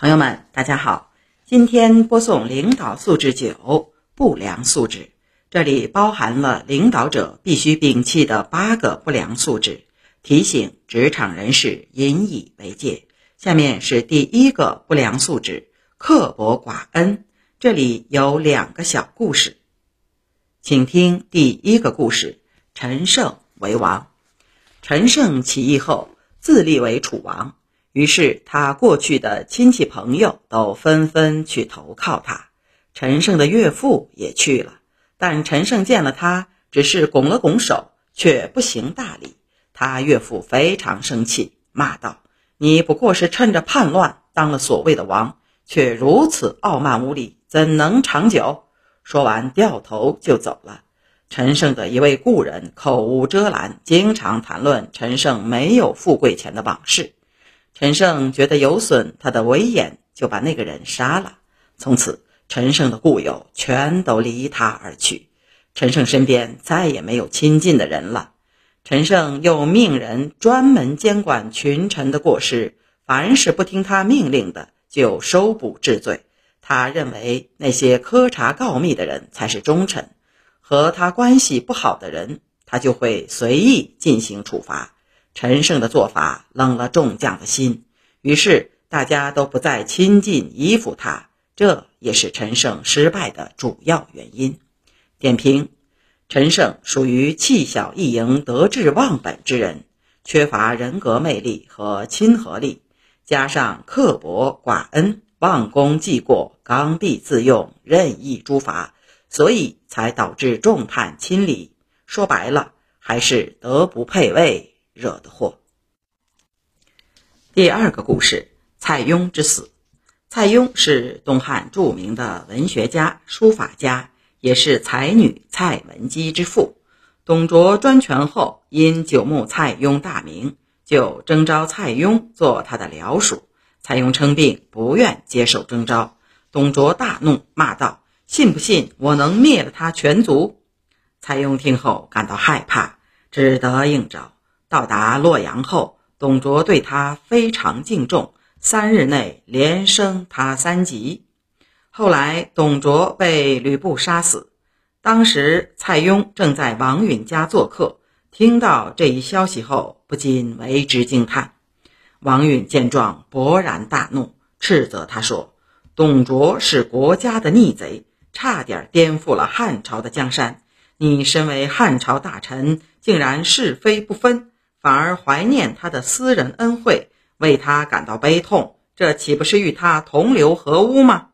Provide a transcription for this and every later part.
朋友们，大家好，今天播送领导素质九不良素质，这里包含了领导者必须摒弃的八个不良素质，提醒职场人士引以为戒。下面是第一个不良素质：刻薄寡恩。这里有两个小故事，请听第一个故事：陈胜为王。陈胜起义后，自立为楚王。于是，他过去的亲戚朋友都纷纷去投靠他，陈胜的岳父也去了。但陈胜见了他，只是拱了拱手，却不行大礼。他岳父非常生气，骂道：“你不过是趁着叛乱当了所谓的王，却如此傲慢无礼，怎能长久？”说完，掉头就走了。陈胜的一位故人口无遮拦，经常谈论陈胜没有富贵前的往事。陈胜觉得有损他的威严，就把那个人杀了。从此，陈胜的故友全都离他而去，陈胜身边再也没有亲近的人了。陈胜又命人专门监管群臣的过失，凡是不听他命令的，就收捕治罪。他认为那些苛察告密的人才是忠臣，和他关系不好的人，他就会随意进行处罚。陈胜的做法冷了众将的心，于是大家都不再亲近依附他，这也是陈胜失败的主要原因。点评：陈胜属于气小易盈、得志忘本之人，缺乏人格魅力和亲和力，加上刻薄寡恩、忘功记过、刚愎自用、任意诛伐，所以才导致众叛亲离。说白了，还是德不配位。惹的祸。第二个故事：蔡邕之死。蔡邕是东汉著名的文学家、书法家，也是才女蔡文姬之父。董卓专权后，因久慕蔡邕大名，就征召蔡邕做他的僚属。蔡邕称病，不愿接受征召。董卓大怒，骂道：“信不信我能灭了他全族？”蔡邕听后感到害怕，只得应召。到达洛阳后，董卓对他非常敬重，三日内连升他三级。后来，董卓被吕布杀死。当时，蔡邕正在王允家做客，听到这一消息后，不禁为之惊叹。王允见状，勃然大怒，斥责他说：“董卓是国家的逆贼，差点颠覆了汉朝的江山。你身为汉朝大臣，竟然是非不分。”反而怀念他的私人恩惠，为他感到悲痛，这岂不是与他同流合污吗？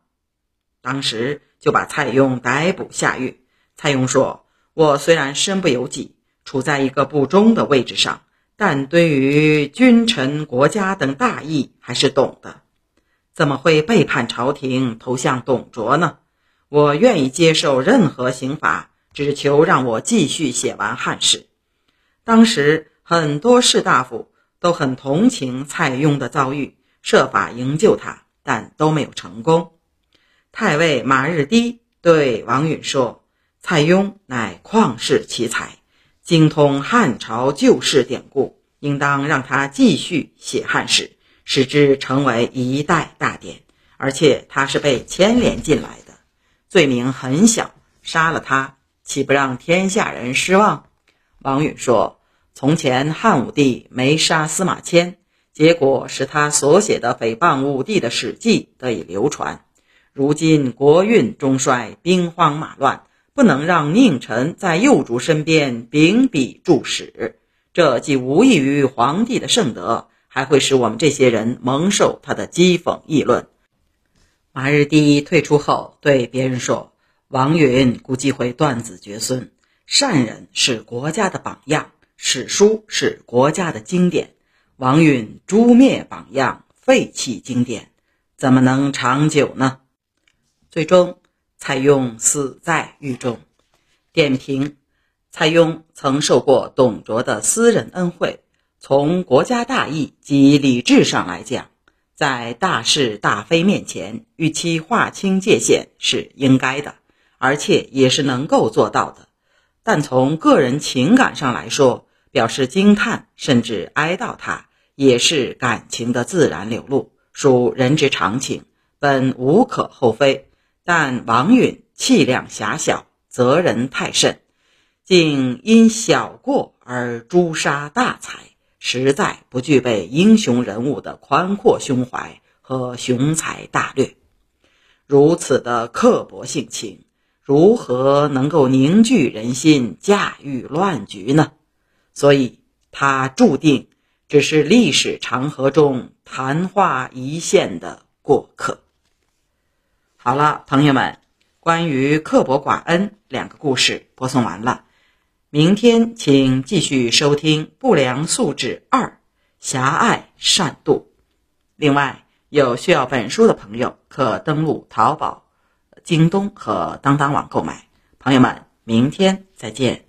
当时就把蔡邕逮捕下狱。蔡邕说：“我虽然身不由己，处在一个不忠的位置上，但对于君臣、国家等大义还是懂的。怎么会背叛朝廷，投向董卓呢？我愿意接受任何刑罚，只求让我继续写完汉史。”当时。很多士大夫都很同情蔡邕的遭遇，设法营救他，但都没有成功。太尉马日低对王允说：“蔡邕乃旷世奇才，精通汉朝旧事典故，应当让他继续写汉史，使之成为一代大典。而且他是被牵连进来的，罪名很小，杀了他，岂不让天下人失望？”王允说。从前汉武帝没杀司马迁，结果使他所写的诽谤武帝的史记得以流传。如今国运中衰，兵荒马乱，不能让佞臣在幼主身边秉笔著史，这既无益于皇帝的圣德，还会使我们这些人蒙受他的讥讽议论。马日第一退出后，对别人说：“王允估计会断子绝孙，善人是国家的榜样。”史书是国家的经典，王允诛灭榜样，废弃经典，怎么能长久呢？最终，蔡邕死在狱中。点评：蔡邕曾受过董卓的私人恩惠，从国家大义及理智上来讲，在大是大非面前，与其划清界限是应该的，而且也是能够做到的。但从个人情感上来说，表示惊叹，甚至哀悼，他也是感情的自然流露，属人之常情，本无可厚非。但王允气量狭小，责人太甚，竟因小过而诛杀大才，实在不具备英雄人物的宽阔胸怀和雄才大略。如此的刻薄性情，如何能够凝聚人心、驾驭乱局呢？所以，他注定只是历史长河中昙花一现的过客。好了，朋友们，关于刻薄寡恩两个故事播送完了。明天请继续收听《不良素质二：狭隘善妒》。另外，有需要本书的朋友，可登录淘宝、京东和当当网购买。朋友们，明天再见。